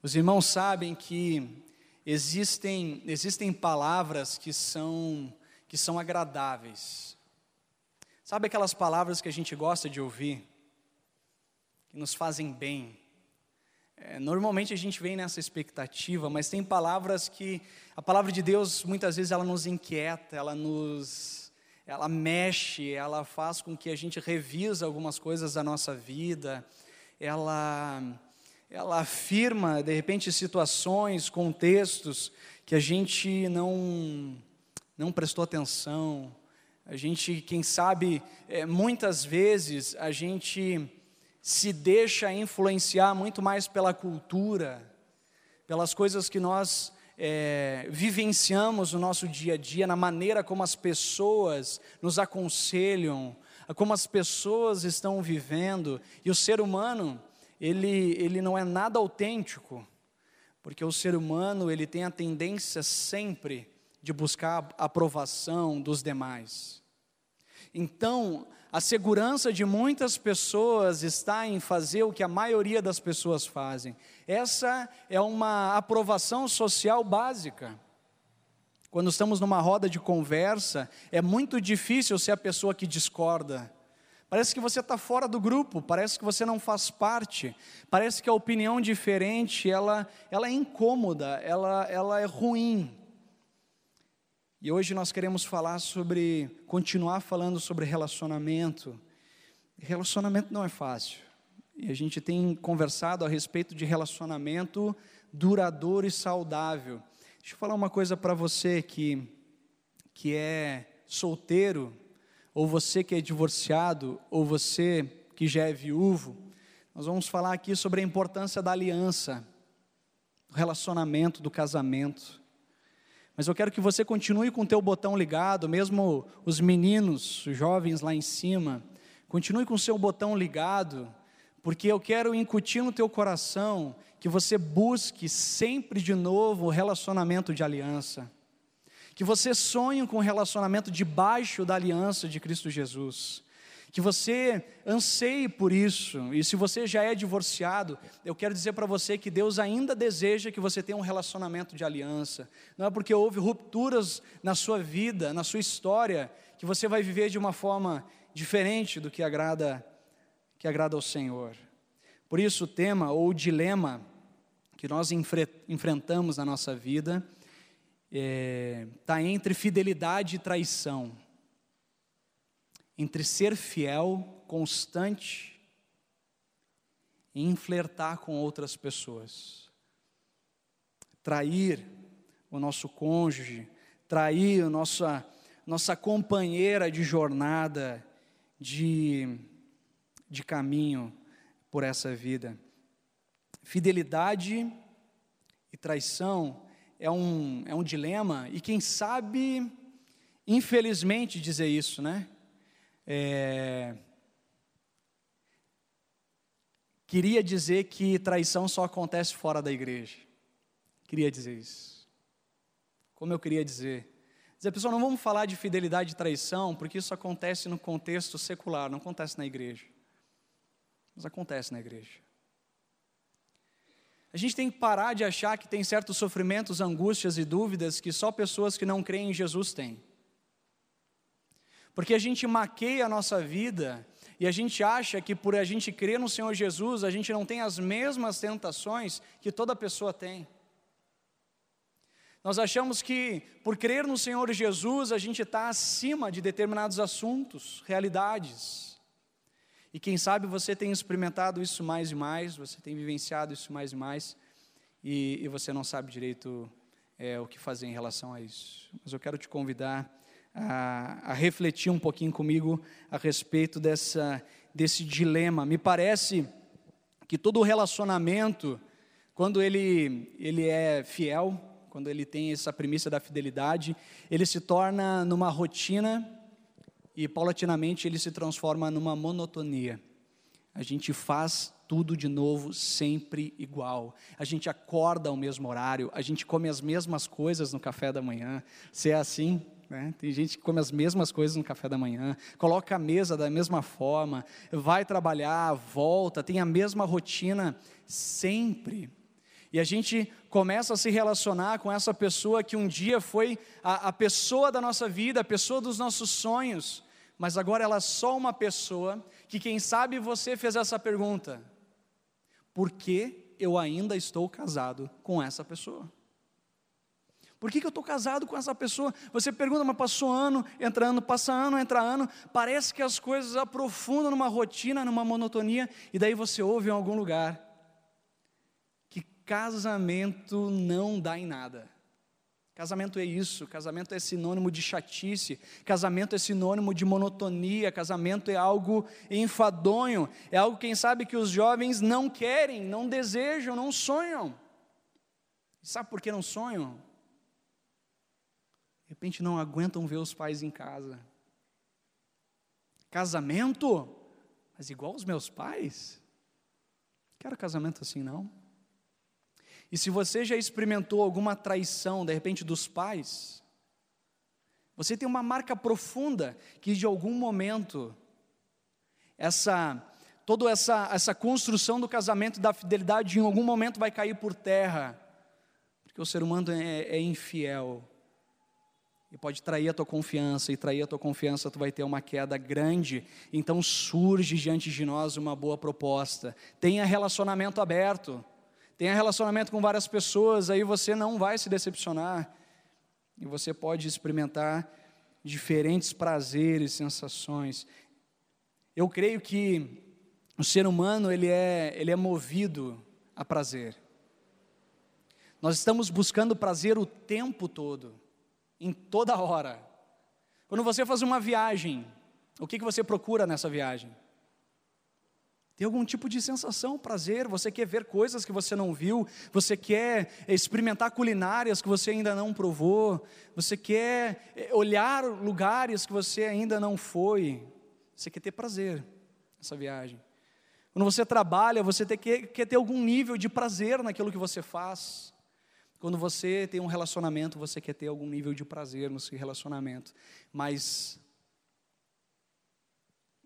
Os irmãos sabem que existem, existem palavras que são, que são agradáveis. Sabe aquelas palavras que a gente gosta de ouvir, que nos fazem bem? É, normalmente a gente vem nessa expectativa, mas tem palavras que a palavra de Deus muitas vezes ela nos inquieta, ela nos ela mexe, ela faz com que a gente revisa algumas coisas da nossa vida, ela ela afirma, de repente, situações, contextos que a gente não, não prestou atenção. A gente, quem sabe, é, muitas vezes a gente se deixa influenciar muito mais pela cultura, pelas coisas que nós é, vivenciamos no nosso dia a dia, na maneira como as pessoas nos aconselham, como as pessoas estão vivendo, e o ser humano, ele, ele não é nada autêntico, porque o ser humano ele tem a tendência sempre de buscar a aprovação dos demais. Então, a segurança de muitas pessoas está em fazer o que a maioria das pessoas fazem. Essa é uma aprovação social básica. Quando estamos numa roda de conversa, é muito difícil ser a pessoa que discorda. Parece que você está fora do grupo, parece que você não faz parte, parece que a opinião diferente ela, ela é incômoda, ela, ela é ruim. E hoje nós queremos falar sobre, continuar falando sobre relacionamento. Relacionamento não é fácil. E a gente tem conversado a respeito de relacionamento duradouro e saudável. Deixa eu falar uma coisa para você que, que é solteiro ou você que é divorciado, ou você que já é viúvo, nós vamos falar aqui sobre a importância da aliança, do relacionamento, do casamento. Mas eu quero que você continue com o teu botão ligado, mesmo os meninos, os jovens lá em cima, continue com o seu botão ligado, porque eu quero incutir no teu coração que você busque sempre de novo o relacionamento de aliança que você sonhe com um relacionamento debaixo da aliança de Cristo Jesus, que você anseie por isso, e se você já é divorciado, eu quero dizer para você que Deus ainda deseja que você tenha um relacionamento de aliança, não é porque houve rupturas na sua vida, na sua história, que você vai viver de uma forma diferente do que agrada, que agrada ao Senhor. Por isso, o tema ou o dilema que nós enfrentamos na nossa vida está é, tá entre fidelidade e traição, entre ser fiel, constante, e flertar com outras pessoas, trair o nosso cônjuge, trair a nossa, nossa companheira de jornada, de, de caminho por essa vida. Fidelidade e traição é um, é um dilema, e quem sabe, infelizmente, dizer isso, né? É... Queria dizer que traição só acontece fora da igreja. Queria dizer isso. Como eu queria dizer? Dizer, pessoal, não vamos falar de fidelidade e traição, porque isso acontece no contexto secular, não acontece na igreja. Mas acontece na igreja. A gente tem que parar de achar que tem certos sofrimentos, angústias e dúvidas que só pessoas que não creem em Jesus têm. Porque a gente maqueia a nossa vida e a gente acha que por a gente crer no Senhor Jesus, a gente não tem as mesmas tentações que toda pessoa tem. Nós achamos que por crer no Senhor Jesus, a gente está acima de determinados assuntos, realidades. E quem sabe você tem experimentado isso mais e mais, você tem vivenciado isso mais e mais, e, e você não sabe direito é, o que fazer em relação a isso. Mas eu quero te convidar a, a refletir um pouquinho comigo a respeito dessa, desse dilema. Me parece que todo relacionamento, quando ele, ele é fiel, quando ele tem essa premissa da fidelidade, ele se torna numa rotina e paulatinamente ele se transforma numa monotonia. A gente faz tudo de novo sempre igual. A gente acorda ao mesmo horário, a gente come as mesmas coisas no café da manhã. Se é assim, né? Tem gente que come as mesmas coisas no café da manhã, coloca a mesa da mesma forma, vai trabalhar, volta, tem a mesma rotina sempre. E a gente começa a se relacionar com essa pessoa que um dia foi a, a pessoa da nossa vida, a pessoa dos nossos sonhos, mas agora ela é só uma pessoa que, quem sabe, você fez essa pergunta: por que eu ainda estou casado com essa pessoa? Por que, que eu estou casado com essa pessoa? Você pergunta, mas passou ano, entra ano, passa ano, entra ano, parece que as coisas aprofundam numa rotina, numa monotonia, e daí você ouve em algum lugar que casamento não dá em nada. Casamento é isso, casamento é sinônimo de chatice, casamento é sinônimo de monotonia, casamento é algo enfadonho, é algo, quem sabe, que os jovens não querem, não desejam, não sonham. Sabe por que não sonham? De repente não aguentam ver os pais em casa. Casamento? Mas igual os meus pais? Quero casamento assim não. E se você já experimentou alguma traição, de repente, dos pais, você tem uma marca profunda que de algum momento essa toda essa essa construção do casamento da fidelidade em algum momento vai cair por terra, porque o ser humano é, é infiel. E pode trair a tua confiança, e trair a tua confiança, tu vai ter uma queda grande. Então surge diante de nós uma boa proposta. Tenha relacionamento aberto. Tenha relacionamento com várias pessoas, aí você não vai se decepcionar. E você pode experimentar diferentes prazeres, sensações. Eu creio que o ser humano ele é, ele é movido a prazer. Nós estamos buscando prazer o tempo todo em toda hora. Quando você faz uma viagem, o que, que você procura nessa viagem? Tem algum tipo de sensação, prazer, você quer ver coisas que você não viu, você quer experimentar culinárias que você ainda não provou, você quer eh, olhar lugares que você ainda não foi, você quer ter prazer nessa viagem. Quando você trabalha, você quer, quer ter algum nível de prazer naquilo que você faz. Quando você tem um relacionamento, você quer ter algum nível de prazer seu relacionamento, mas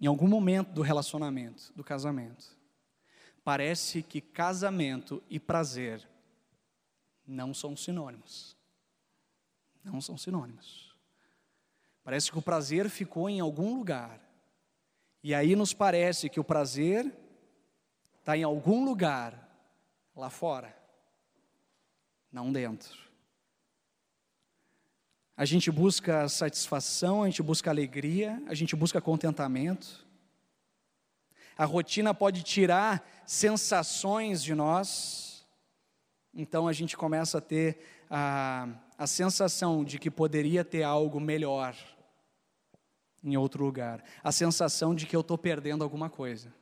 em algum momento do relacionamento, do casamento, parece que casamento e prazer não são sinônimos. Não são sinônimos. Parece que o prazer ficou em algum lugar. E aí nos parece que o prazer está em algum lugar lá fora não dentro. A gente busca satisfação, a gente busca alegria, a gente busca contentamento. A rotina pode tirar sensações de nós, então a gente começa a ter a, a sensação de que poderia ter algo melhor em outro lugar, a sensação de que eu estou perdendo alguma coisa.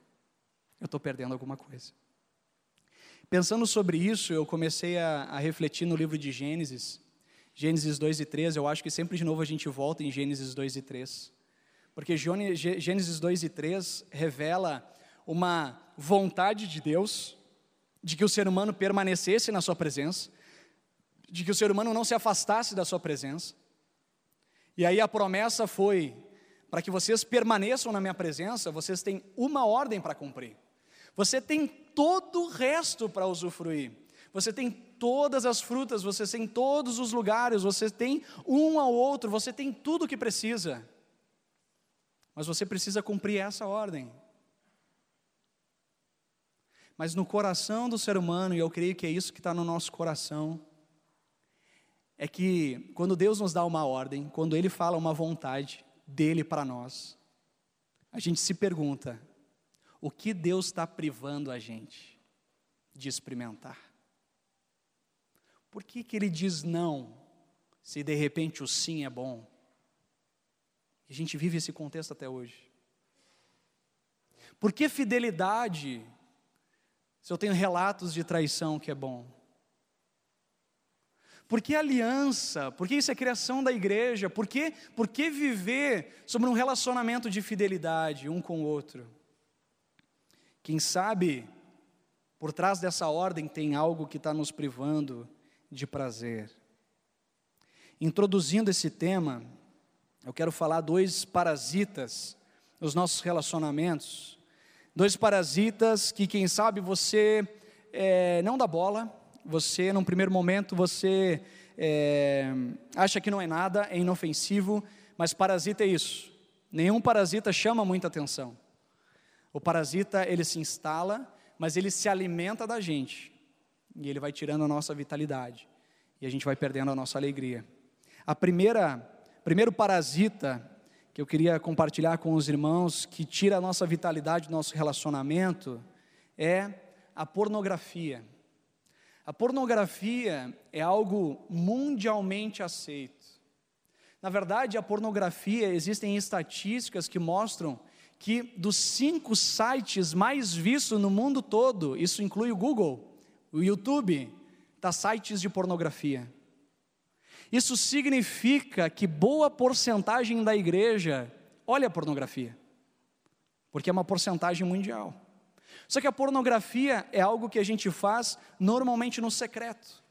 Eu estou perdendo alguma coisa. Pensando sobre isso, eu comecei a, a, refletir no livro de Gênesis, Gênesis 2 e 3. Eu acho que sempre de novo a gente volta em Gênesis 2 e 3. Porque Gênesis 2 e 3 revela uma vontade de Deus de que o ser humano permanecesse na sua presença, de que o ser humano não se afastasse da sua presença. E aí a promessa foi: para que vocês permaneçam na minha presença, vocês têm uma ordem para cumprir. Você tem todo o resto para usufruir. Você tem todas as frutas, você tem todos os lugares, você tem um ao outro, você tem tudo o que precisa. Mas você precisa cumprir essa ordem. Mas no coração do ser humano, e eu creio que é isso que está no nosso coração, é que quando Deus nos dá uma ordem, quando Ele fala uma vontade dele para nós, a gente se pergunta: o que Deus está privando a gente de experimentar? Por que, que Ele diz não, se de repente o sim é bom? A gente vive esse contexto até hoje. Por que fidelidade, se eu tenho relatos de traição que é bom? Por que aliança? Por que isso é criação da igreja? Por que, por que viver sobre um relacionamento de fidelidade um com o outro? Quem sabe, por trás dessa ordem tem algo que está nos privando de prazer. Introduzindo esse tema, eu quero falar dois parasitas nos nossos relacionamentos. Dois parasitas que, quem sabe, você é, não dá bola, você, num primeiro momento, você é, acha que não é nada, é inofensivo, mas parasita é isso. Nenhum parasita chama muita atenção. O parasita, ele se instala, mas ele se alimenta da gente. E ele vai tirando a nossa vitalidade. E a gente vai perdendo a nossa alegria. A primeira, primeiro parasita que eu queria compartilhar com os irmãos, que tira a nossa vitalidade do nosso relacionamento, é a pornografia. A pornografia é algo mundialmente aceito. Na verdade, a pornografia, existem estatísticas que mostram que dos cinco sites mais vistos no mundo todo, isso inclui o Google, o YouTube, tá sites de pornografia. Isso significa que boa porcentagem da igreja olha a pornografia, porque é uma porcentagem mundial. Só que a pornografia é algo que a gente faz normalmente no secreto.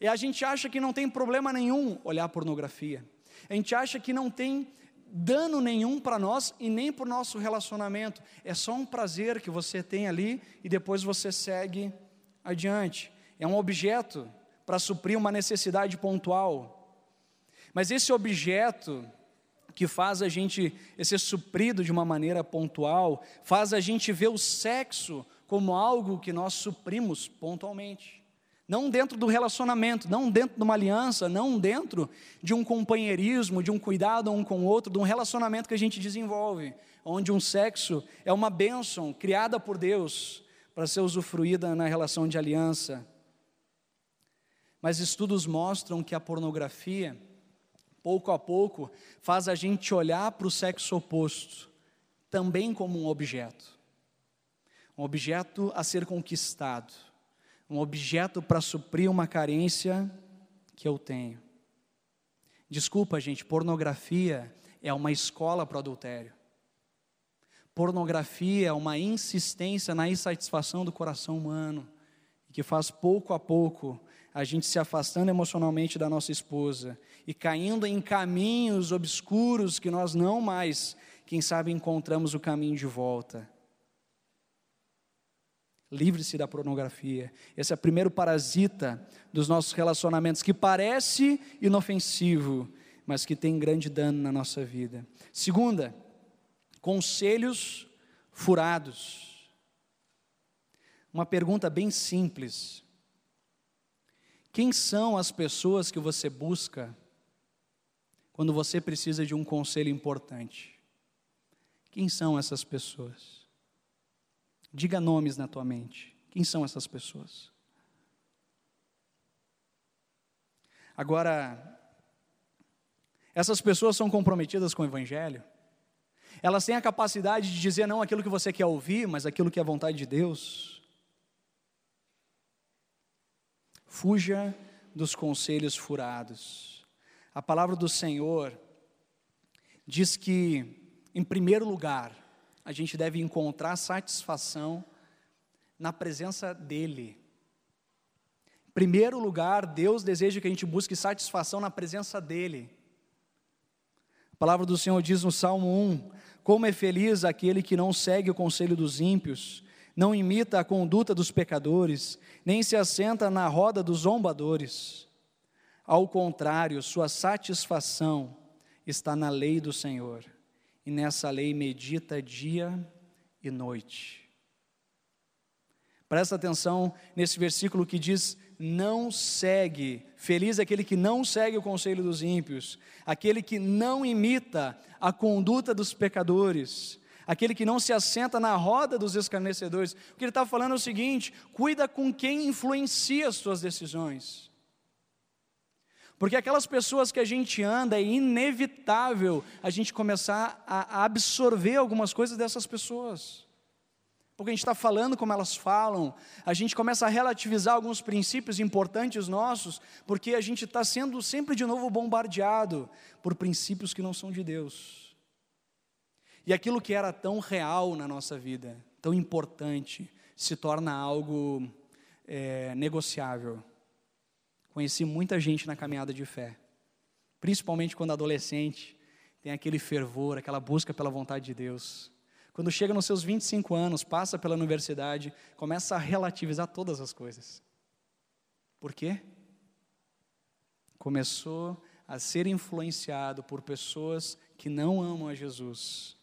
E a gente acha que não tem problema nenhum olhar pornografia. A gente acha que não tem dano nenhum para nós e nem para o nosso relacionamento. É só um prazer que você tem ali e depois você segue adiante. É um objeto para suprir uma necessidade pontual. Mas esse objeto que faz a gente ser suprido de uma maneira pontual, faz a gente ver o sexo como algo que nós suprimos pontualmente. Não dentro do relacionamento, não dentro de uma aliança, não dentro de um companheirismo, de um cuidado um com o outro, de um relacionamento que a gente desenvolve, onde um sexo é uma bênção criada por Deus para ser usufruída na relação de aliança. Mas estudos mostram que a pornografia, pouco a pouco, faz a gente olhar para o sexo oposto também como um objeto. Um objeto a ser conquistado. Um objeto para suprir uma carência que eu tenho. Desculpa, gente, pornografia é uma escola para o adultério. Pornografia é uma insistência na insatisfação do coração humano, que faz pouco a pouco a gente se afastando emocionalmente da nossa esposa e caindo em caminhos obscuros que nós não mais, quem sabe, encontramos o caminho de volta. Livre-se da pornografia. Esse é o primeiro parasita dos nossos relacionamentos, que parece inofensivo, mas que tem grande dano na nossa vida. Segunda, conselhos furados. Uma pergunta bem simples. Quem são as pessoas que você busca quando você precisa de um conselho importante? Quem são essas pessoas? Diga nomes na tua mente. Quem são essas pessoas? Agora, essas pessoas são comprometidas com o Evangelho? Elas têm a capacidade de dizer não aquilo que você quer ouvir, mas aquilo que é a vontade de Deus? Fuja dos conselhos furados. A palavra do Senhor diz que, em primeiro lugar, a gente deve encontrar satisfação na presença dEle. Em primeiro lugar, Deus deseja que a gente busque satisfação na presença dEle. A palavra do Senhor diz no Salmo 1: Como é feliz aquele que não segue o conselho dos ímpios, não imita a conduta dos pecadores, nem se assenta na roda dos zombadores. Ao contrário, sua satisfação está na lei do Senhor, e nessa lei medita dia e noite. Presta atenção nesse versículo que diz: não segue, feliz é aquele que não segue o conselho dos ímpios, aquele que não imita a conduta dos pecadores, aquele que não se assenta na roda dos escarnecedores. O que ele está falando é o seguinte: cuida com quem influencia as suas decisões. Porque aquelas pessoas que a gente anda, é inevitável a gente começar a absorver algumas coisas dessas pessoas. Porque a gente está falando como elas falam, a gente começa a relativizar alguns princípios importantes nossos, porque a gente está sendo sempre de novo bombardeado por princípios que não são de Deus. E aquilo que era tão real na nossa vida, tão importante, se torna algo é, negociável. Conheci muita gente na caminhada de fé, principalmente quando adolescente, tem aquele fervor, aquela busca pela vontade de Deus. Quando chega nos seus 25 anos, passa pela universidade, começa a relativizar todas as coisas. Por quê? Começou a ser influenciado por pessoas que não amam a Jesus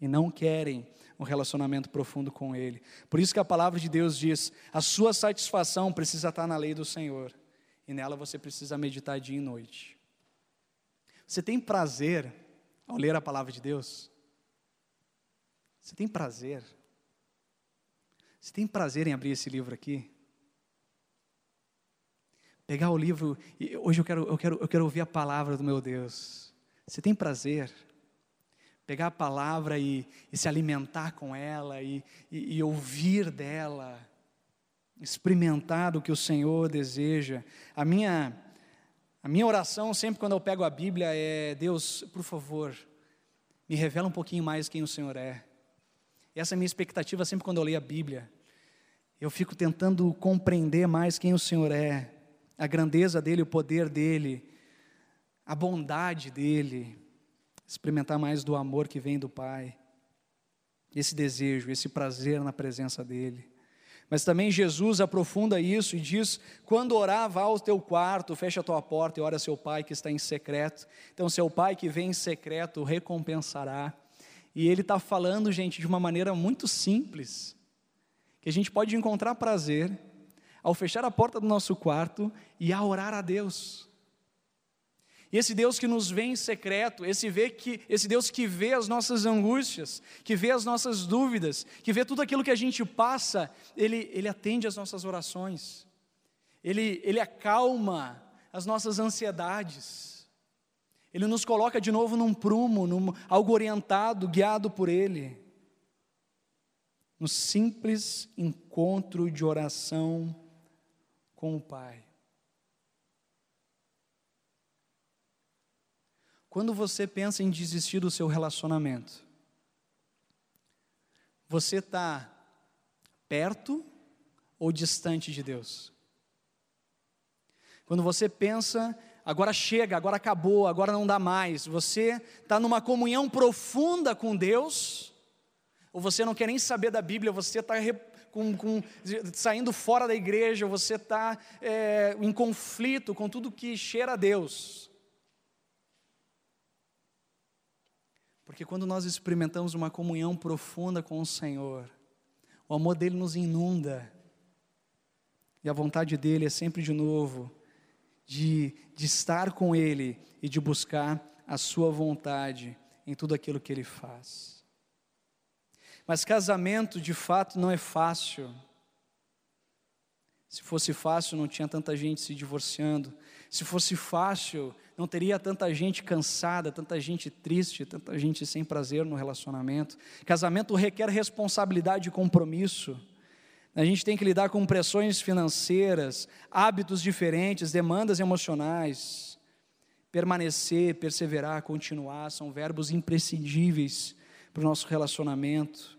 e não querem um relacionamento profundo com Ele. Por isso que a palavra de Deus diz: a sua satisfação precisa estar na lei do Senhor, e nela você precisa meditar dia e noite. Você tem prazer ao ler a palavra de Deus? Você tem prazer? Você tem prazer em abrir esse livro aqui? Pegar o livro e hoje eu quero, eu quero, eu quero ouvir a palavra do meu Deus. Você tem prazer? Pegar a palavra e, e se alimentar com ela e, e, e ouvir dela, experimentar o que o Senhor deseja. A minha, a minha oração sempre quando eu pego a Bíblia é: Deus, por favor, me revela um pouquinho mais quem o Senhor é. Essa é a minha expectativa sempre quando eu leio a Bíblia. Eu fico tentando compreender mais quem o Senhor é, a grandeza dele, o poder dele, a bondade dele, experimentar mais do amor que vem do Pai, esse desejo, esse prazer na presença dele. Mas também Jesus aprofunda isso e diz: quando orar, vá ao teu quarto, fecha a tua porta e ora a seu pai que está em secreto. Então, seu pai que vem em secreto recompensará. E ele está falando, gente, de uma maneira muito simples, que a gente pode encontrar prazer ao fechar a porta do nosso quarto e a orar a Deus. E esse Deus que nos vê em secreto, esse, vê que, esse Deus que vê as nossas angústias, que vê as nossas dúvidas, que vê tudo aquilo que a gente passa, Ele, ele atende às nossas orações, ele, ele acalma as nossas ansiedades. Ele nos coloca de novo num prumo, num, algo orientado, guiado por Ele. No simples encontro de oração com o Pai. Quando você pensa em desistir do seu relacionamento, você está perto ou distante de Deus? Quando você pensa agora chega, agora acabou, agora não dá mais. Você está numa comunhão profunda com Deus, ou você não quer nem saber da Bíblia, você está com, com, saindo fora da igreja, você está é, em conflito com tudo que cheira a Deus. Porque quando nós experimentamos uma comunhão profunda com o Senhor, o amor dele nos inunda, e a vontade dele é sempre de novo de, de estar com Ele e de buscar a Sua vontade em tudo aquilo que Ele faz. Mas casamento de fato não é fácil. Se fosse fácil, não tinha tanta gente se divorciando. Se fosse fácil, não teria tanta gente cansada, tanta gente triste, tanta gente sem prazer no relacionamento. Casamento requer responsabilidade e compromisso. A gente tem que lidar com pressões financeiras, hábitos diferentes, demandas emocionais. Permanecer, perseverar, continuar são verbos imprescindíveis para o nosso relacionamento.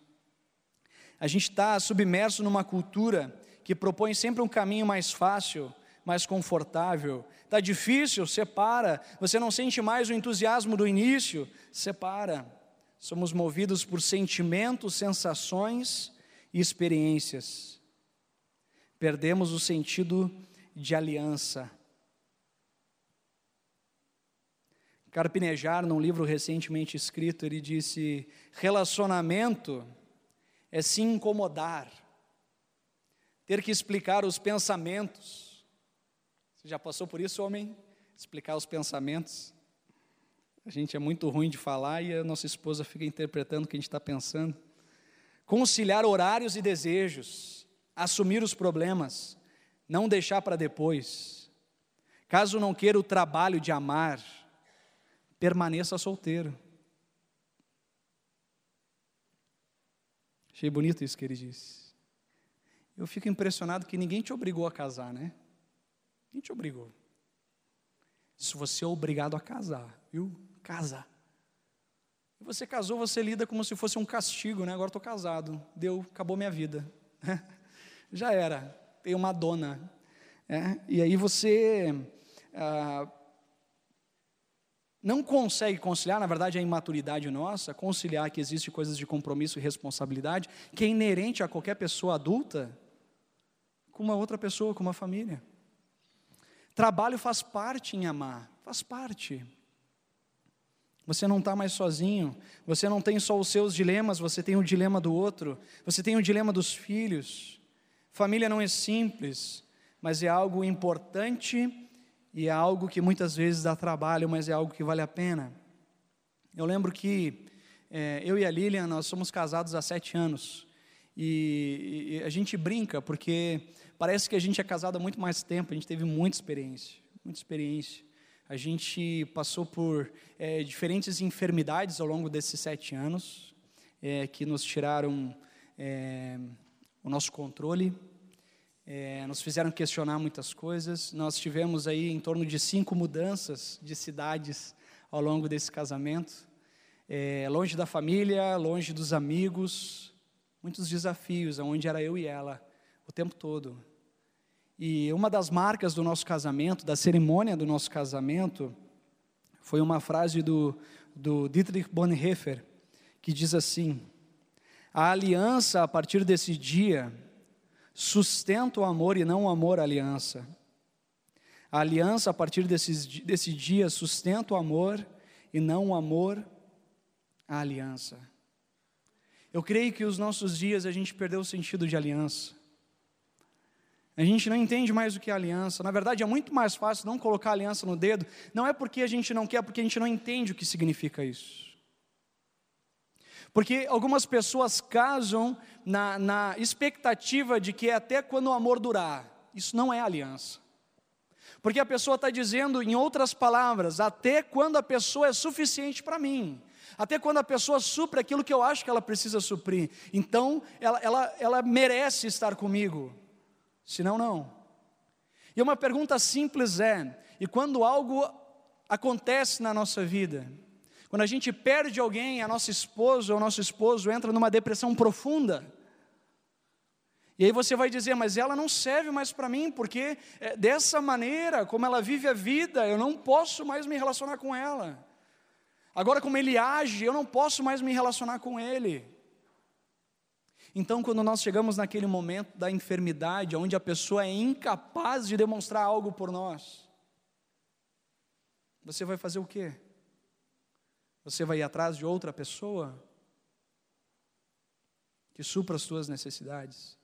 A gente está submerso numa cultura que propõe sempre um caminho mais fácil, mais confortável. Está difícil? Separa. Você não sente mais o entusiasmo do início? Separa. Somos movidos por sentimentos, sensações e experiências. Perdemos o sentido de aliança. Carpinejar, num livro recentemente escrito, ele disse: relacionamento é se incomodar, ter que explicar os pensamentos. Você já passou por isso, homem? Explicar os pensamentos? A gente é muito ruim de falar e a nossa esposa fica interpretando o que a gente está pensando conciliar horários e desejos, assumir os problemas, não deixar para depois. Caso não queira o trabalho de amar, permaneça solteiro. Achei bonito isso que ele disse. Eu fico impressionado que ninguém te obrigou a casar, né? Ninguém te obrigou. Se você é obrigado a casar, viu? Casa. Você casou, você lida como se fosse um castigo, né? Agora estou casado, deu, acabou minha vida. Já era, tenho uma dona. É? E aí você ah, não consegue conciliar, na verdade a imaturidade nossa, conciliar que existe coisas de compromisso e responsabilidade, que é inerente a qualquer pessoa adulta, com uma outra pessoa, com uma família. Trabalho faz parte em amar, faz parte. Você não está mais sozinho, você não tem só os seus dilemas, você tem o dilema do outro, você tem o dilema dos filhos. Família não é simples, mas é algo importante e é algo que muitas vezes dá trabalho, mas é algo que vale a pena. Eu lembro que é, eu e a Lilian, nós somos casados há sete anos, e, e a gente brinca, porque parece que a gente é casado há muito mais tempo, a gente teve muita experiência, muita experiência. A gente passou por é, diferentes enfermidades ao longo desses sete anos, é, que nos tiraram é, o nosso controle, nos fizeram questionar muitas coisas. Nós tivemos aí em torno de cinco mudanças de cidades ao longo desse casamento, longe da família, longe dos amigos, muitos desafios, onde era eu e ela o tempo todo. E uma das marcas do nosso casamento, da cerimônia do nosso casamento, foi uma frase do, do Dietrich Bonhoeffer, que diz assim: A aliança, a partir desse dia, sustenta o amor e não o amor à aliança. A aliança, a partir desse, desse dia, sustenta o amor e não o amor à aliança. Eu creio que os nossos dias a gente perdeu o sentido de aliança. A gente não entende mais o que é aliança. Na verdade, é muito mais fácil não colocar aliança no dedo. Não é porque a gente não quer, é porque a gente não entende o que significa isso. Porque algumas pessoas casam na, na expectativa de que é até quando o amor durar. Isso não é aliança. Porque a pessoa está dizendo, em outras palavras, até quando a pessoa é suficiente para mim. Até quando a pessoa supre aquilo que eu acho que ela precisa suprir. Então, ela, ela, ela merece estar comigo senão não. E uma pergunta simples é: e quando algo acontece na nossa vida, quando a gente perde alguém, a nossa esposa ou nosso esposo entra numa depressão profunda, e aí você vai dizer, mas ela não serve mais para mim, porque é, dessa maneira, como ela vive a vida, eu não posso mais me relacionar com ela. Agora, como ele age, eu não posso mais me relacionar com ele. Então, quando nós chegamos naquele momento da enfermidade, onde a pessoa é incapaz de demonstrar algo por nós, você vai fazer o quê? Você vai ir atrás de outra pessoa que supra as suas necessidades?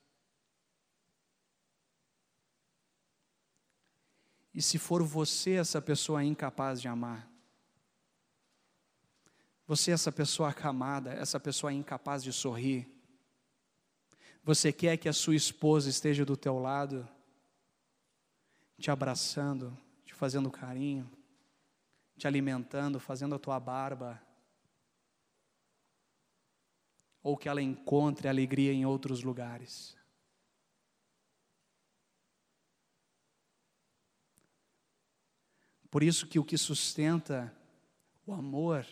E se for você essa pessoa incapaz de amar? Você essa pessoa acamada, essa pessoa incapaz de sorrir? Você quer que a sua esposa esteja do teu lado, te abraçando, te fazendo carinho, te alimentando, fazendo a tua barba, ou que ela encontre alegria em outros lugares. Por isso que o que sustenta o amor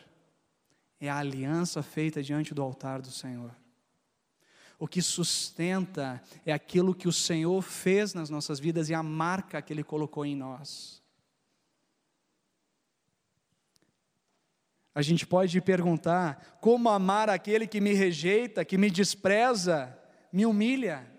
é a aliança feita diante do altar do Senhor. O que sustenta é aquilo que o Senhor fez nas nossas vidas e a marca que Ele colocou em nós. A gente pode perguntar: como amar aquele que me rejeita, que me despreza, me humilha?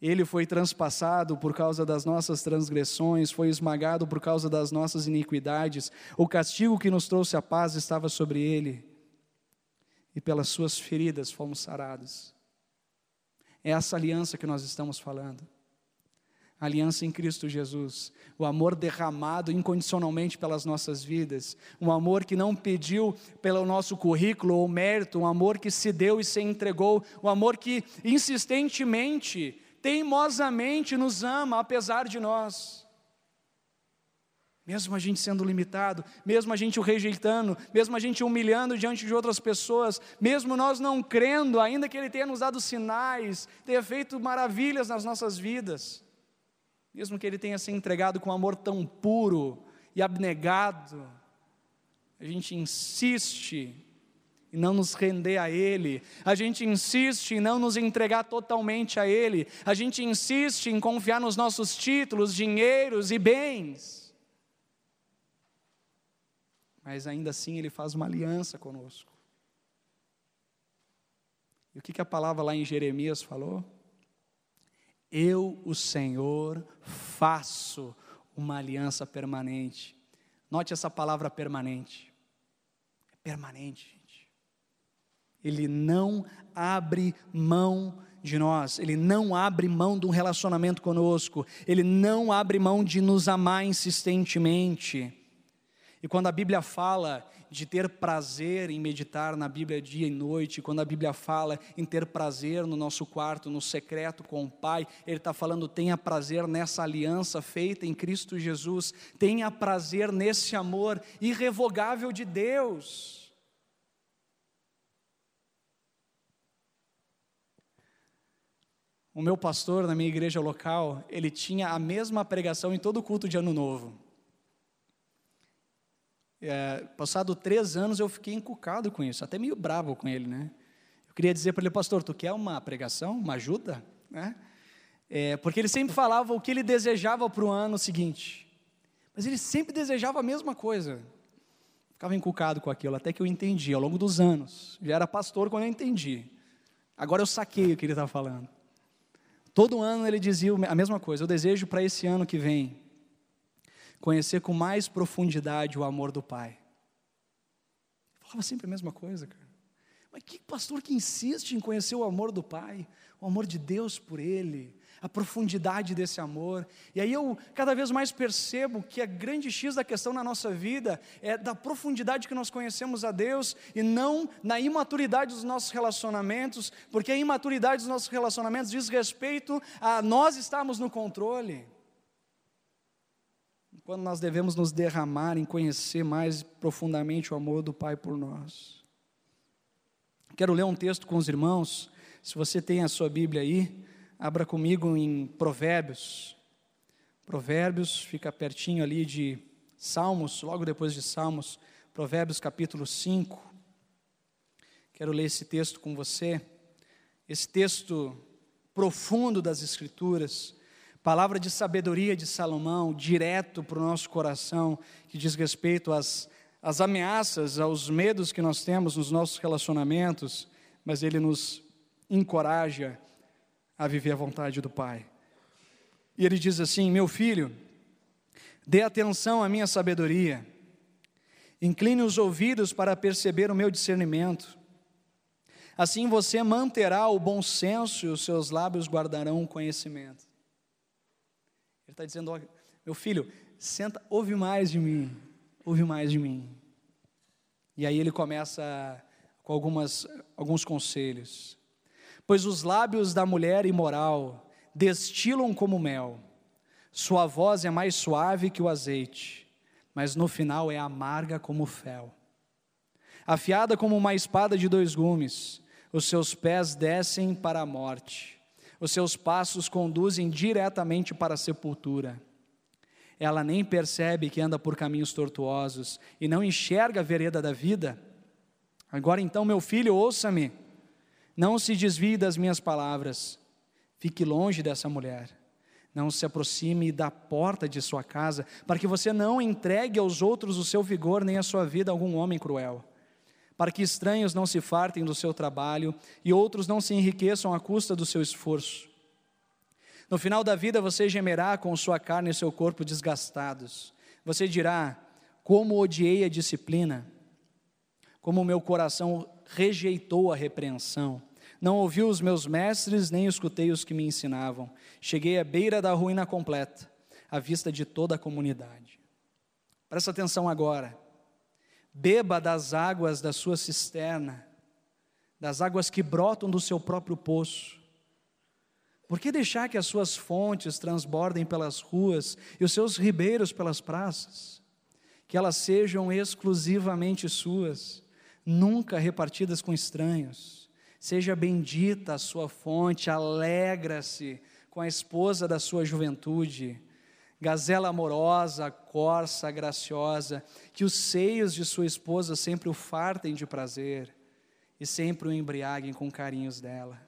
Ele foi transpassado por causa das nossas transgressões, foi esmagado por causa das nossas iniquidades. O castigo que nos trouxe a paz estava sobre ele e pelas suas feridas fomos sarados. É essa aliança que nós estamos falando. Aliança em Cristo Jesus, o amor derramado incondicionalmente pelas nossas vidas, um amor que não pediu pelo nosso currículo ou mérito, um amor que se deu e se entregou, um amor que insistentemente, teimosamente nos ama apesar de nós mesmo a gente sendo limitado, mesmo a gente o rejeitando, mesmo a gente humilhando diante de outras pessoas, mesmo nós não crendo, ainda que Ele tenha nos dado sinais, tenha feito maravilhas nas nossas vidas, mesmo que Ele tenha se entregado com amor tão puro e abnegado, a gente insiste em não nos render a Ele, a gente insiste em não nos entregar totalmente a Ele, a gente insiste em confiar nos nossos títulos, dinheiros e bens mas ainda assim ele faz uma aliança conosco. E o que, que a palavra lá em Jeremias falou? Eu, o Senhor, faço uma aliança permanente. Note essa palavra permanente. É permanente, gente. Ele não abre mão de nós, ele não abre mão de um relacionamento conosco, ele não abre mão de nos amar insistentemente. E quando a Bíblia fala de ter prazer em meditar na Bíblia dia e noite, quando a Bíblia fala em ter prazer no nosso quarto, no secreto com o Pai, Ele está falando: tenha prazer nessa aliança feita em Cristo Jesus, tenha prazer nesse amor irrevogável de Deus. O meu pastor na minha igreja local, ele tinha a mesma pregação em todo culto de Ano Novo. É, passado três anos eu fiquei encucado com isso, até meio bravo com ele, né? Eu queria dizer para ele, pastor, tu quer uma pregação, uma ajuda, né? É, porque ele sempre falava o que ele desejava para o ano seguinte, mas ele sempre desejava a mesma coisa. Ficava encucado com aquilo, até que eu entendi ao longo dos anos. Já era pastor quando eu entendi. Agora eu saquei o que ele estava falando. Todo ano ele dizia a mesma coisa. Eu desejo para esse ano que vem conhecer com mais profundidade o amor do Pai. Falava sempre a mesma coisa, cara. Mas que pastor que insiste em conhecer o amor do Pai, o amor de Deus por Ele, a profundidade desse amor. E aí eu cada vez mais percebo que a grande X da questão na nossa vida é da profundidade que nós conhecemos a Deus e não na imaturidade dos nossos relacionamentos, porque a imaturidade dos nossos relacionamentos diz respeito a nós estarmos no controle quando nós devemos nos derramar em conhecer mais profundamente o amor do Pai por nós. Quero ler um texto com os irmãos. Se você tem a sua Bíblia aí, abra comigo em Provérbios. Provérbios fica pertinho ali de Salmos, logo depois de Salmos, Provérbios capítulo 5. Quero ler esse texto com você. Esse texto profundo das Escrituras Palavra de sabedoria de Salomão, direto para o nosso coração, que diz respeito às, às ameaças, aos medos que nós temos nos nossos relacionamentos, mas ele nos encoraja a viver a vontade do Pai. E ele diz assim: Meu filho, dê atenção à minha sabedoria, incline os ouvidos para perceber o meu discernimento. Assim você manterá o bom senso e os seus lábios guardarão o conhecimento. Ele está dizendo: meu filho, senta, ouve mais de mim, ouve mais de mim. E aí ele começa com algumas, alguns conselhos. Pois os lábios da mulher imoral destilam como mel, sua voz é mais suave que o azeite, mas no final é amarga como fel. Afiada como uma espada de dois gumes, os seus pés descem para a morte os seus passos conduzem diretamente para a sepultura. Ela nem percebe que anda por caminhos tortuosos e não enxerga a vereda da vida. Agora então, meu filho, ouça-me, não se desvie das minhas palavras, fique longe dessa mulher, não se aproxime da porta de sua casa, para que você não entregue aos outros o seu vigor nem a sua vida a algum homem cruel para que estranhos não se fartem do seu trabalho e outros não se enriqueçam à custa do seu esforço. No final da vida você gemerá com sua carne e seu corpo desgastados. Você dirá: Como odiei a disciplina, como o meu coração rejeitou a repreensão. Não ouvi os meus mestres, nem escutei os que me ensinavam. Cheguei à beira da ruína completa, à vista de toda a comunidade. Presta atenção agora beba das águas da sua cisterna, das águas que brotam do seu próprio poço. Por que deixar que as suas fontes transbordem pelas ruas e os seus ribeiros pelas praças? Que elas sejam exclusivamente suas, nunca repartidas com estranhos. Seja bendita a sua fonte, alegra-se com a esposa da sua juventude gazela amorosa, corça, graciosa, que os seios de sua esposa sempre o fartem de prazer e sempre o embriaguem com carinhos dela.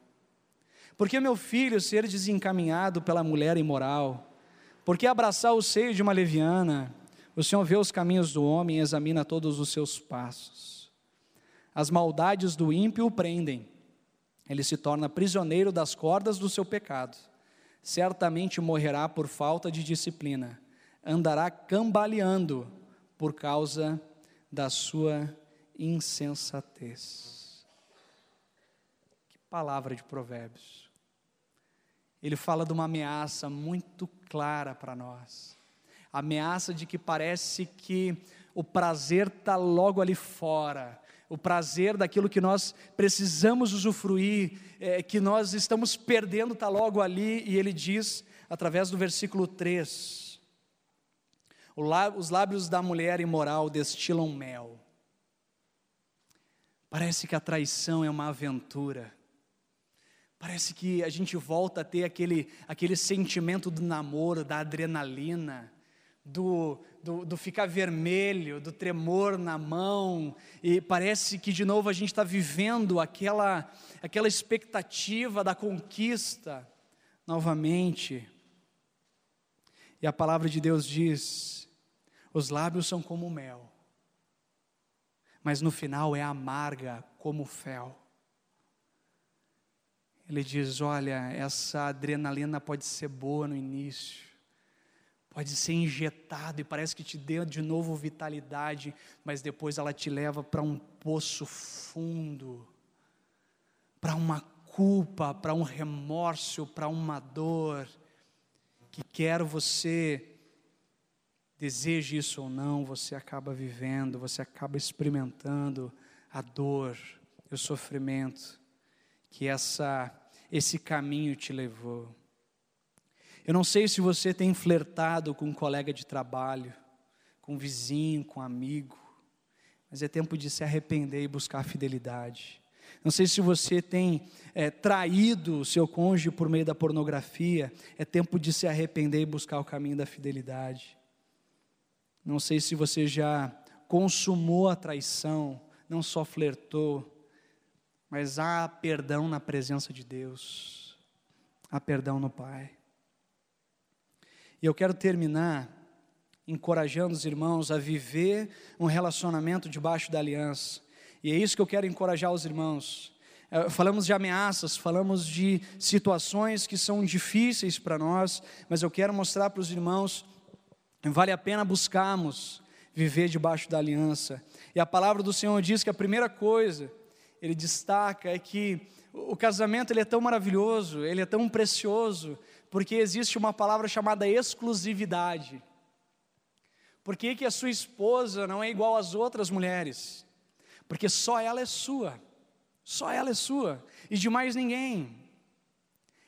Porque meu filho ser desencaminhado pela mulher imoral, porque abraçar o seio de uma leviana, o Senhor vê os caminhos do homem e examina todos os seus passos. As maldades do ímpio o prendem, ele se torna prisioneiro das cordas do seu pecado certamente morrerá por falta de disciplina, andará cambaleando por causa da sua insensatez. Que palavra de Provérbios. Ele fala de uma ameaça muito clara para nós. ameaça de que parece que o prazer está logo ali fora, o prazer daquilo que nós precisamos usufruir, é, que nós estamos perdendo, está logo ali, e ele diz, através do versículo 3: Os lábios da mulher imoral destilam mel. Parece que a traição é uma aventura. Parece que a gente volta a ter aquele, aquele sentimento do namoro, da adrenalina, do, do, do, ficar vermelho, do tremor na mão, e parece que de novo a gente está vivendo aquela, aquela expectativa da conquista novamente. E a palavra de Deus diz: os lábios são como mel, mas no final é amarga como fel. Ele diz: olha, essa adrenalina pode ser boa no início, pode ser injetado e parece que te deu de novo vitalidade, mas depois ela te leva para um poço fundo, para uma culpa, para um remorso, para uma dor, que quer você deseje isso ou não, você acaba vivendo, você acaba experimentando a dor, o sofrimento que essa esse caminho te levou. Eu não sei se você tem flertado com um colega de trabalho, com um vizinho, com um amigo, mas é tempo de se arrepender e buscar a fidelidade. Não sei se você tem é, traído o seu cônjuge por meio da pornografia, é tempo de se arrepender e buscar o caminho da fidelidade. Não sei se você já consumou a traição, não só flertou, mas há perdão na presença de Deus, há perdão no Pai. E eu quero terminar encorajando os irmãos a viver um relacionamento debaixo da aliança. E é isso que eu quero encorajar os irmãos. É, falamos de ameaças, falamos de situações que são difíceis para nós, mas eu quero mostrar para os irmãos vale a pena buscarmos viver debaixo da aliança. E a palavra do Senhor diz que a primeira coisa, ele destaca, é que o casamento ele é tão maravilhoso, ele é tão precioso, porque existe uma palavra chamada exclusividade. Por que, que a sua esposa não é igual às outras mulheres? Porque só ela é sua, só ela é sua, e de mais ninguém.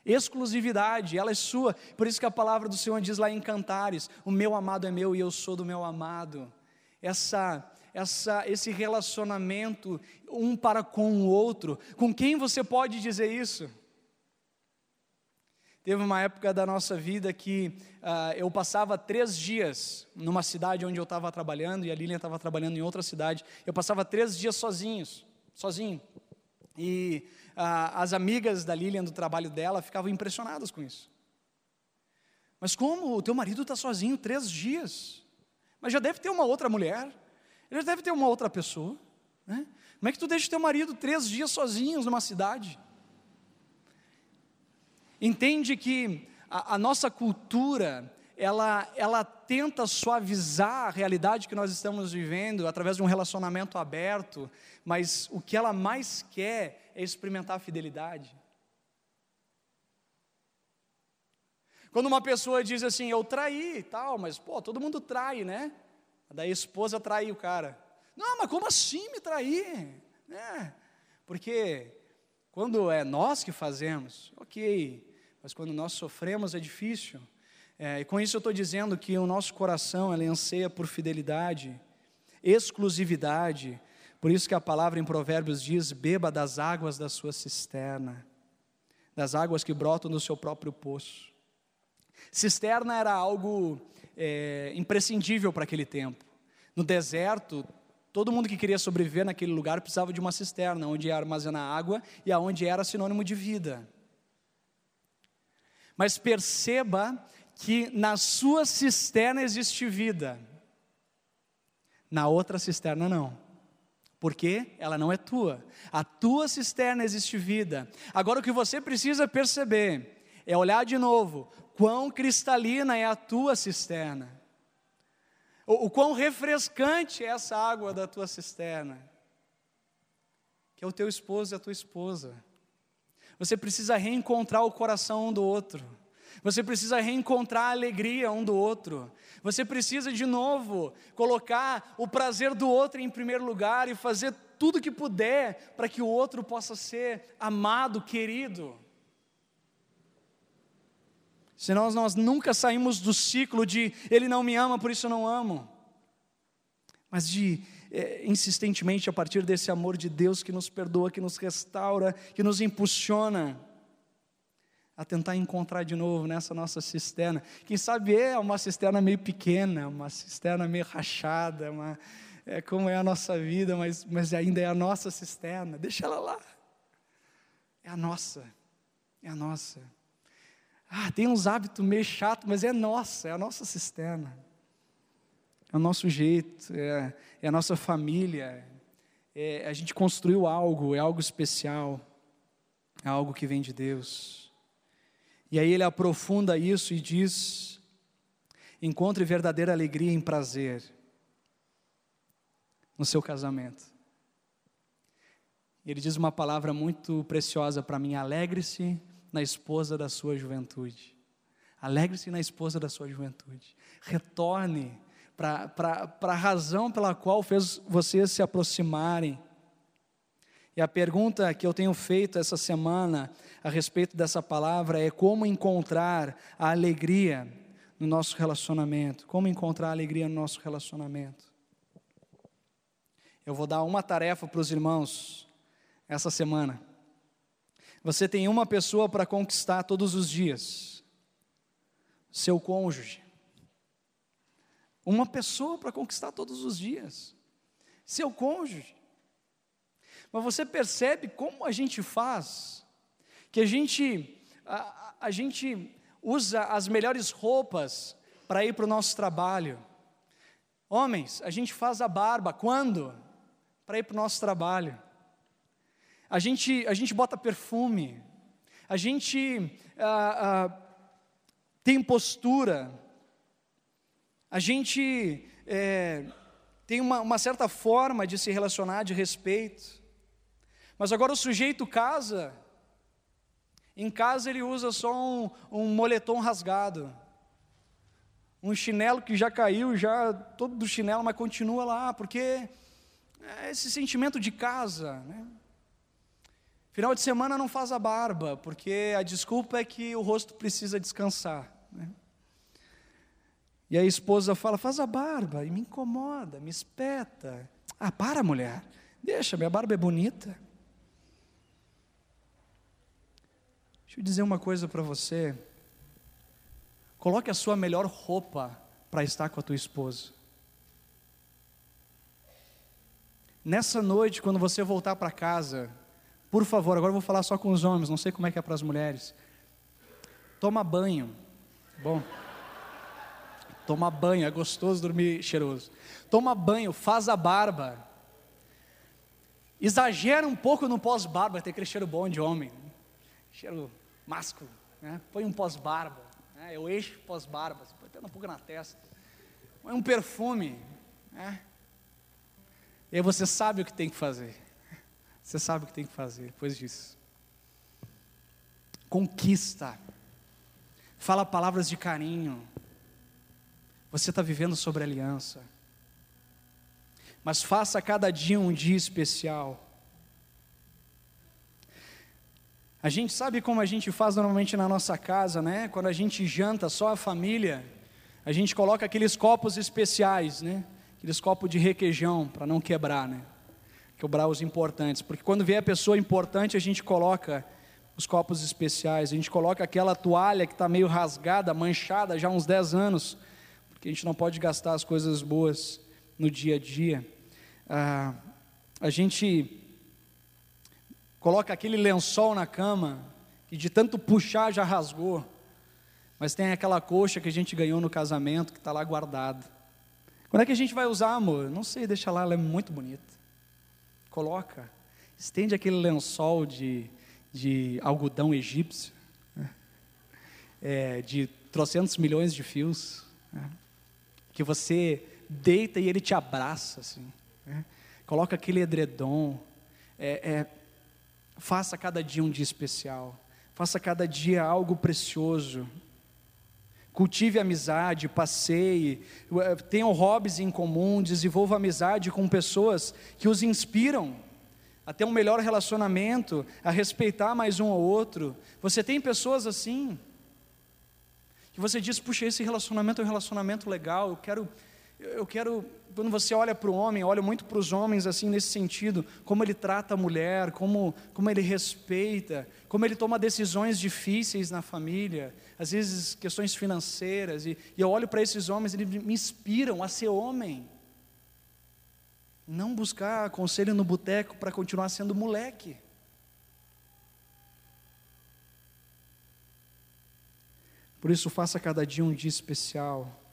Exclusividade, ela é sua. Por isso que a palavra do Senhor diz lá em Cantares: O meu amado é meu e eu sou do meu amado. Essa, essa, esse relacionamento um para com o outro. Com quem você pode dizer isso? Teve uma época da nossa vida que uh, eu passava três dias numa cidade onde eu estava trabalhando e a Lilian estava trabalhando em outra cidade. Eu passava três dias sozinhos, sozinho. E uh, as amigas da Lilian do trabalho dela ficavam impressionadas com isso. Mas como o teu marido está sozinho três dias? Mas já deve ter uma outra mulher, ele já deve ter uma outra pessoa. Né? Como é que tu deixa teu marido três dias sozinhos numa cidade? Entende que a, a nossa cultura, ela, ela tenta suavizar a realidade que nós estamos vivendo através de um relacionamento aberto, mas o que ela mais quer é experimentar a fidelidade. Quando uma pessoa diz assim, eu traí e tal, mas pô, todo mundo trai, né? Daí a esposa trai o cara. Não, mas como assim me trair? É, porque quando é nós que fazemos, ok, mas quando nós sofremos é difícil. É, e com isso eu estou dizendo que o nosso coração ele anseia por fidelidade, exclusividade. Por isso que a palavra em Provérbios diz: beba das águas da sua cisterna, das águas que brotam do seu próprio poço. Cisterna era algo é, imprescindível para aquele tempo. No deserto, todo mundo que queria sobreviver naquele lugar precisava de uma cisterna, onde ia armazenar água e aonde era sinônimo de vida. Mas perceba que na sua cisterna existe vida, na outra cisterna não. Porque ela não é tua. A tua cisterna existe vida. Agora o que você precisa perceber é olhar de novo quão cristalina é a tua cisterna, o, o quão refrescante é essa água da tua cisterna, que é o teu esposo e a tua esposa. Você precisa reencontrar o coração um do outro. Você precisa reencontrar a alegria um do outro. Você precisa de novo colocar o prazer do outro em primeiro lugar e fazer tudo que puder para que o outro possa ser amado, querido. Senão nós nunca saímos do ciclo de ele não me ama, por isso eu não amo. Mas de é, insistentemente a partir desse amor de Deus que nos perdoa, que nos restaura, que nos impulsiona a tentar encontrar de novo nessa nossa cisterna. Quem sabe é uma cisterna meio pequena, uma cisterna meio rachada, uma, é como é a nossa vida, mas, mas ainda é a nossa cisterna. Deixa ela lá. É a nossa. É a nossa. Ah, tem uns hábitos meio chato, mas é nossa, é a nossa cisterna. É o nosso jeito, é, é a nossa família. É, a gente construiu algo, é algo especial, é algo que vem de Deus. E aí ele aprofunda isso e diz: encontre verdadeira alegria e prazer no seu casamento. Ele diz uma palavra muito preciosa para mim: alegre-se na esposa da sua juventude. Alegre-se na esposa da sua juventude. Retorne para a razão pela qual fez vocês se aproximarem. E a pergunta que eu tenho feito essa semana a respeito dessa palavra é como encontrar a alegria no nosso relacionamento. Como encontrar a alegria no nosso relacionamento. Eu vou dar uma tarefa para os irmãos essa semana. Você tem uma pessoa para conquistar todos os dias: seu cônjuge. Uma pessoa para conquistar todos os dias: seu cônjuge. Mas você percebe como a gente faz, que a gente, a, a gente usa as melhores roupas para ir para o nosso trabalho. Homens, a gente faz a barba quando? Para ir para o nosso trabalho. A gente, a gente bota perfume, a gente ah, ah, tem postura, a gente é, tem uma, uma certa forma de se relacionar, de respeito. Mas agora o sujeito casa, em casa ele usa só um, um moletom rasgado, um chinelo que já caiu, já todo do chinelo, mas continua lá, porque é esse sentimento de casa, né? Final de semana não faz a barba, porque a desculpa é que o rosto precisa descansar. Né? E a esposa fala: faz a barba, e me incomoda, me espeta. Ah, para, mulher, deixa, minha barba é bonita. Deixa eu dizer uma coisa para você. Coloque a sua melhor roupa para estar com a tua esposa. Nessa noite, quando você voltar para casa, por favor, agora eu vou falar só com os homens, não sei como é que é para as mulheres. Toma banho. Bom. Toma banho, é gostoso dormir cheiroso. Toma banho, faz a barba. Exagera um pouco no pós-barba, tem aquele cheiro bom de homem. Cheiro másculo, né? põe um pós-barba, né? eu eixo pós-barba, põe até um pouco na testa, põe um perfume, né? e aí você sabe o que tem que fazer, você sabe o que tem que fazer depois disso. Conquista, fala palavras de carinho, você está vivendo sobre aliança, mas faça cada dia um dia especial. A gente sabe como a gente faz normalmente na nossa casa, né? Quando a gente janta só a família, a gente coloca aqueles copos especiais, né? Aqueles copos de requeijão para não quebrar, né? Quebrar os importantes, porque quando vem a pessoa importante, a gente coloca os copos especiais, a gente coloca aquela toalha que está meio rasgada, manchada já há uns 10 anos, porque a gente não pode gastar as coisas boas no dia a dia. Ah, a gente coloca aquele lençol na cama, que de tanto puxar já rasgou, mas tem aquela coxa que a gente ganhou no casamento, que está lá guardada. Quando é que a gente vai usar, amor? Não sei, deixa lá, ela é muito bonita. Coloca, estende aquele lençol de, de algodão egípcio. é, de trocentos milhões de fios, né? que você deita e ele te abraça, assim, né? coloca aquele edredom, é, é, faça cada dia um dia especial, faça cada dia algo precioso, cultive amizade, passeie, eh, tenham hobbies em comum, desenvolva amizade com pessoas que os inspiram a ter um melhor relacionamento, a respeitar mais um ao outro. Você tem pessoas assim, que você diz, puxa, esse relacionamento é um relacionamento legal, eu quero, eu quero, quando você olha para o homem, olha muito para os homens assim nesse sentido, como ele trata a mulher, como, como ele respeita, como ele toma decisões difíceis na família, às vezes questões financeiras, e, e eu olho para esses homens, eles me inspiram a ser homem. Não buscar conselho no boteco para continuar sendo moleque. Por isso, faça cada dia um dia especial.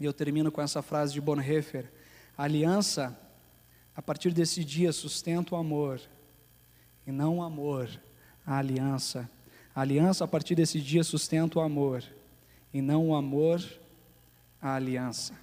E eu termino com essa frase de Bonhoeffer: a aliança, a partir desse dia, sustenta o amor, e não o amor, a aliança. A aliança, a partir desse dia, sustenta o amor, e não o amor, a aliança.